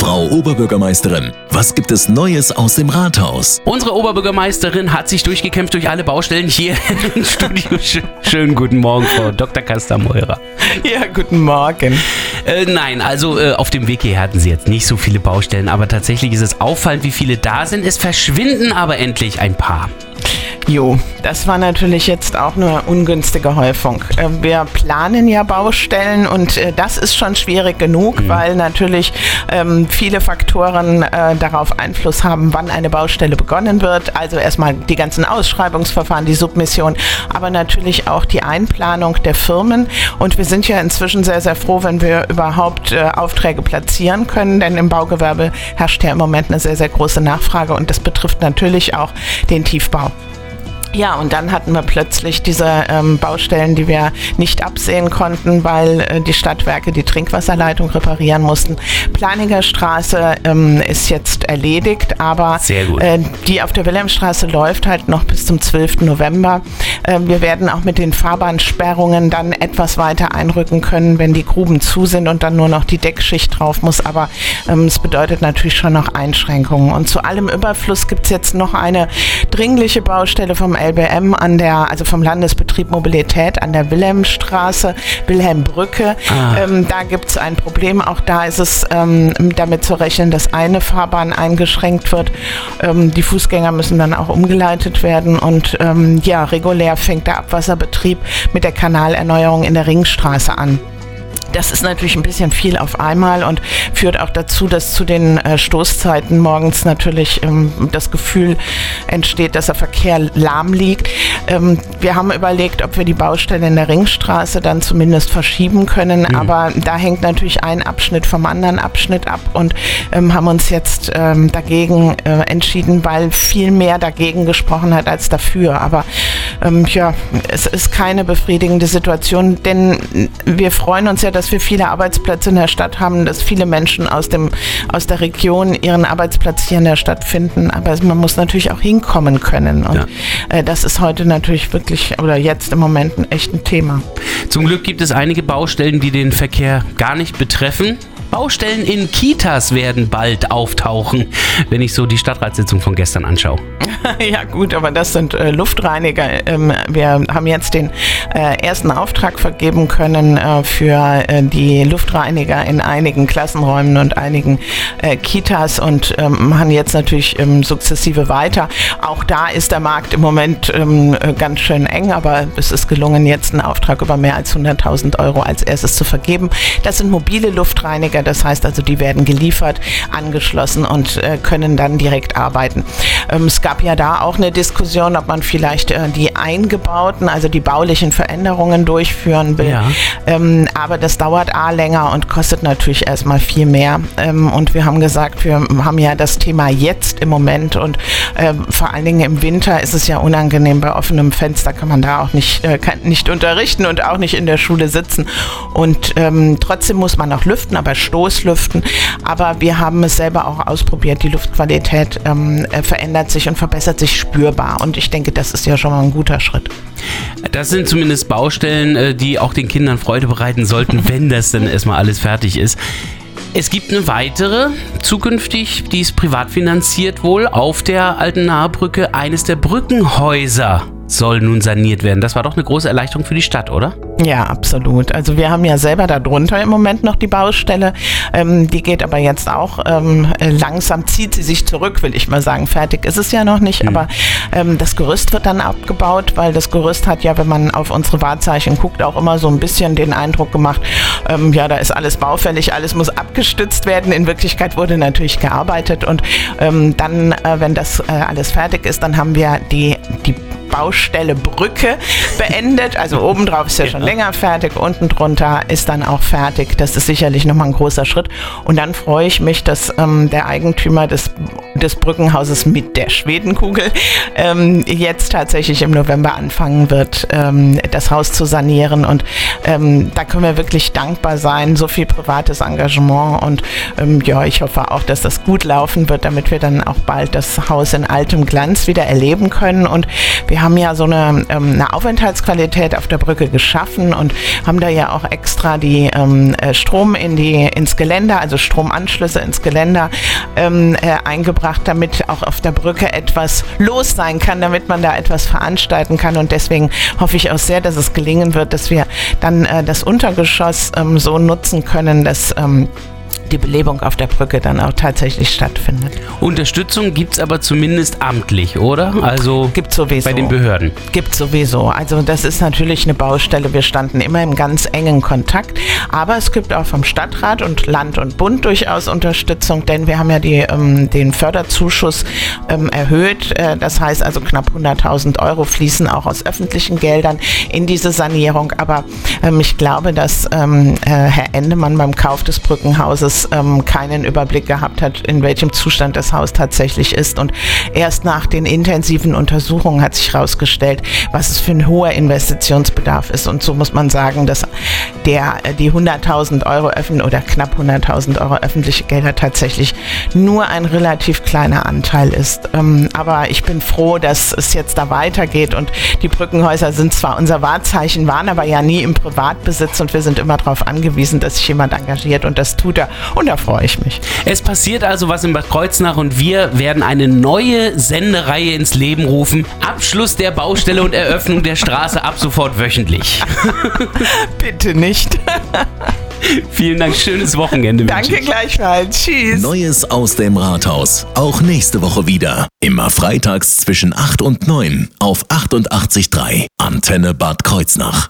Frau Oberbürgermeisterin, was gibt es Neues aus dem Rathaus? Unsere Oberbürgermeisterin hat sich durchgekämpft durch alle Baustellen hier im Studio. Schönen guten Morgen, Frau Dr. Kastameurer. Ja, guten Morgen. Äh, nein, also äh, auf dem Weg hier hatten Sie jetzt nicht so viele Baustellen, aber tatsächlich ist es auffallend, wie viele da sind. Es verschwinden aber endlich ein paar. Jo, das war natürlich jetzt auch eine ungünstige Häufung. Äh, wir planen ja Baustellen und äh, das ist schon schwierig genug, mhm. weil natürlich ähm, viele Faktoren äh, darauf Einfluss haben, wann eine Baustelle begonnen wird. Also erstmal die ganzen Ausschreibungsverfahren, die Submission, aber natürlich auch die Einplanung der Firmen. Und wir sind ja inzwischen sehr, sehr froh, wenn wir überhaupt Aufträge platzieren können, denn im Baugewerbe herrscht ja im Moment eine sehr, sehr große Nachfrage und das betrifft natürlich auch den Tiefbau. Ja, und dann hatten wir plötzlich diese ähm, Baustellen, die wir nicht absehen konnten, weil äh, die Stadtwerke die Trinkwasserleitung reparieren mussten. Planiger Straße ähm, ist jetzt erledigt, aber äh, die auf der Wilhelmstraße läuft halt noch bis zum 12. November. Äh, wir werden auch mit den Fahrbahnsperrungen dann etwas weiter einrücken können, wenn die Gruben zu sind und dann nur noch die Deckschicht drauf muss. Aber ähm, es bedeutet natürlich schon noch Einschränkungen. Und zu allem Überfluss gibt es jetzt noch eine dringliche Baustelle vom LBM an der, also vom Landesbetrieb Mobilität an der Wilhelmstraße, Wilhelmbrücke. Ah. Ähm, da gibt es ein Problem. Auch da ist es ähm, damit zu rechnen, dass eine Fahrbahn eingeschränkt wird. Ähm, die Fußgänger müssen dann auch umgeleitet werden. Und ähm, ja, regulär fängt der Abwasserbetrieb mit der Kanalerneuerung in der Ringstraße an. Das ist natürlich ein bisschen viel auf einmal und führt auch dazu, dass zu den äh, Stoßzeiten morgens natürlich ähm, das Gefühl entsteht, dass der Verkehr lahm liegt. Ähm, wir haben überlegt, ob wir die Baustelle in der Ringstraße dann zumindest verschieben können, mhm. aber da hängt natürlich ein Abschnitt vom anderen Abschnitt ab und ähm, haben uns jetzt dagegen äh, entschieden, weil viel mehr dagegen gesprochen hat als dafür. Aber ähm, ja, es ist keine befriedigende Situation, denn wir freuen uns ja, dass wir viele Arbeitsplätze in der Stadt haben, dass viele Menschen aus, dem, aus der Region ihren Arbeitsplatz hier in der Stadt finden. Aber man muss natürlich auch hinkommen können. Und ja. äh, das ist heute natürlich wirklich oder jetzt im Moment ein echt ein Thema. Zum Glück gibt es einige Baustellen, die den Verkehr gar nicht betreffen. Baustellen in Kitas werden bald auftauchen, wenn ich so die Stadtratssitzung von gestern anschaue. ja gut, aber das sind äh, Luftreiniger. Ähm, wir haben jetzt den äh, ersten Auftrag vergeben können äh, für äh, die Luftreiniger in einigen Klassenräumen und einigen äh, Kitas und ähm, machen jetzt natürlich ähm, sukzessive weiter. Auch da ist der Markt im Moment ähm, äh, ganz schön eng, aber es ist gelungen, jetzt einen Auftrag über mehr als 100.000 Euro als erstes zu vergeben. Das sind mobile Luftreiniger, das heißt also, die werden geliefert, angeschlossen und können dann direkt arbeiten. Ähm, es gab ja ja da auch eine Diskussion, ob man vielleicht äh, die eingebauten, also die baulichen Veränderungen durchführen will. Ja. Ähm, aber das dauert A länger und kostet natürlich erstmal viel mehr. Ähm, und wir haben gesagt, wir haben ja das Thema jetzt im Moment und äh, vor allen Dingen im Winter ist es ja unangenehm. Bei offenem Fenster kann man da auch nicht, äh, kann nicht unterrichten und auch nicht in der Schule sitzen. Und ähm, trotzdem muss man auch lüften, aber Stoßlüften. Aber wir haben es selber auch ausprobiert. Die Luftqualität ähm, äh, verändert sich und verbessert verbessert sich spürbar. Und ich denke, das ist ja schon mal ein guter Schritt. Das sind zumindest Baustellen, äh, die auch den Kindern Freude bereiten sollten, wenn das dann erstmal alles fertig ist. Es gibt eine weitere, zukünftig, die ist privat finanziert wohl, auf der Alten Nahebrücke, eines der Brückenhäuser soll nun saniert werden. Das war doch eine große Erleichterung für die Stadt, oder? Ja, absolut. Also wir haben ja selber darunter im Moment noch die Baustelle. Ähm, die geht aber jetzt auch ähm, langsam, zieht sie sich zurück, will ich mal sagen. Fertig ist es ja noch nicht, mhm. aber ähm, das Gerüst wird dann abgebaut, weil das Gerüst hat ja, wenn man auf unsere Wahrzeichen guckt, auch immer so ein bisschen den Eindruck gemacht, ähm, ja, da ist alles baufällig, alles muss abgestützt werden. In Wirklichkeit wurde natürlich gearbeitet und ähm, dann, äh, wenn das äh, alles fertig ist, dann haben wir die, die Baustelle Brücke beendet. Also obendrauf ist ja, ja schon länger fertig, unten drunter ist dann auch fertig. Das ist sicherlich nochmal ein großer Schritt. Und dann freue ich mich, dass ähm, der Eigentümer des, des Brückenhauses mit der Schwedenkugel ähm, jetzt tatsächlich im November anfangen wird, ähm, das Haus zu sanieren. Und ähm, da können wir wirklich dankbar sein. So viel privates Engagement. Und ähm, ja, ich hoffe auch, dass das gut laufen wird, damit wir dann auch bald das Haus in altem Glanz wieder erleben können. Und wir wir haben ja so eine, ähm, eine Aufenthaltsqualität auf der Brücke geschaffen und haben da ja auch extra die ähm, äh, Strom in die, ins Geländer, also Stromanschlüsse ins Geländer ähm, äh, eingebracht, damit auch auf der Brücke etwas los sein kann, damit man da etwas veranstalten kann. Und deswegen hoffe ich auch sehr, dass es gelingen wird, dass wir dann äh, das Untergeschoss ähm, so nutzen können, dass ähm, die Belebung auf der Brücke dann auch tatsächlich stattfindet. Unterstützung gibt es aber zumindest amtlich, oder? Also gibt sowieso. bei den Behörden. Gibt sowieso. Also das ist natürlich eine Baustelle. Wir standen immer im ganz engen Kontakt. Aber es gibt auch vom Stadtrat und Land und Bund durchaus Unterstützung, denn wir haben ja die, ähm, den Förderzuschuss ähm, erhöht. Äh, das heißt also knapp 100.000 Euro fließen auch aus öffentlichen Geldern in diese Sanierung. Aber ähm, ich glaube, dass ähm, äh, Herr Endemann beim Kauf des Brückenhauses ähm, keinen Überblick gehabt hat, in welchem Zustand das Haus tatsächlich ist. Und erst nach den intensiven Untersuchungen hat sich herausgestellt, was es für ein hoher Investitionsbedarf ist. Und so muss man sagen, dass der, äh, die 100.000 Euro öffnen oder knapp 100.000 Euro öffentliche Gelder tatsächlich nur ein relativ kleiner Anteil ist. Ähm, aber ich bin froh, dass es jetzt da weitergeht und die Brückenhäuser sind zwar unser Wahrzeichen, waren aber ja nie im Privatbesitz und wir sind immer darauf angewiesen, dass sich jemand engagiert und das tut er und da freue ich mich. Es passiert also was in Bad Kreuznach und wir werden eine neue Sendereihe ins Leben rufen. Abschluss der Baustelle und Eröffnung der Straße ab sofort wöchentlich. Bitte nicht. Vielen Dank, schönes Wochenende. Danke gleichfalls. Tschüss. Neues aus dem Rathaus. Auch nächste Woche wieder. Immer freitags zwischen 8 und 9 auf 88.3 Antenne Bad Kreuznach.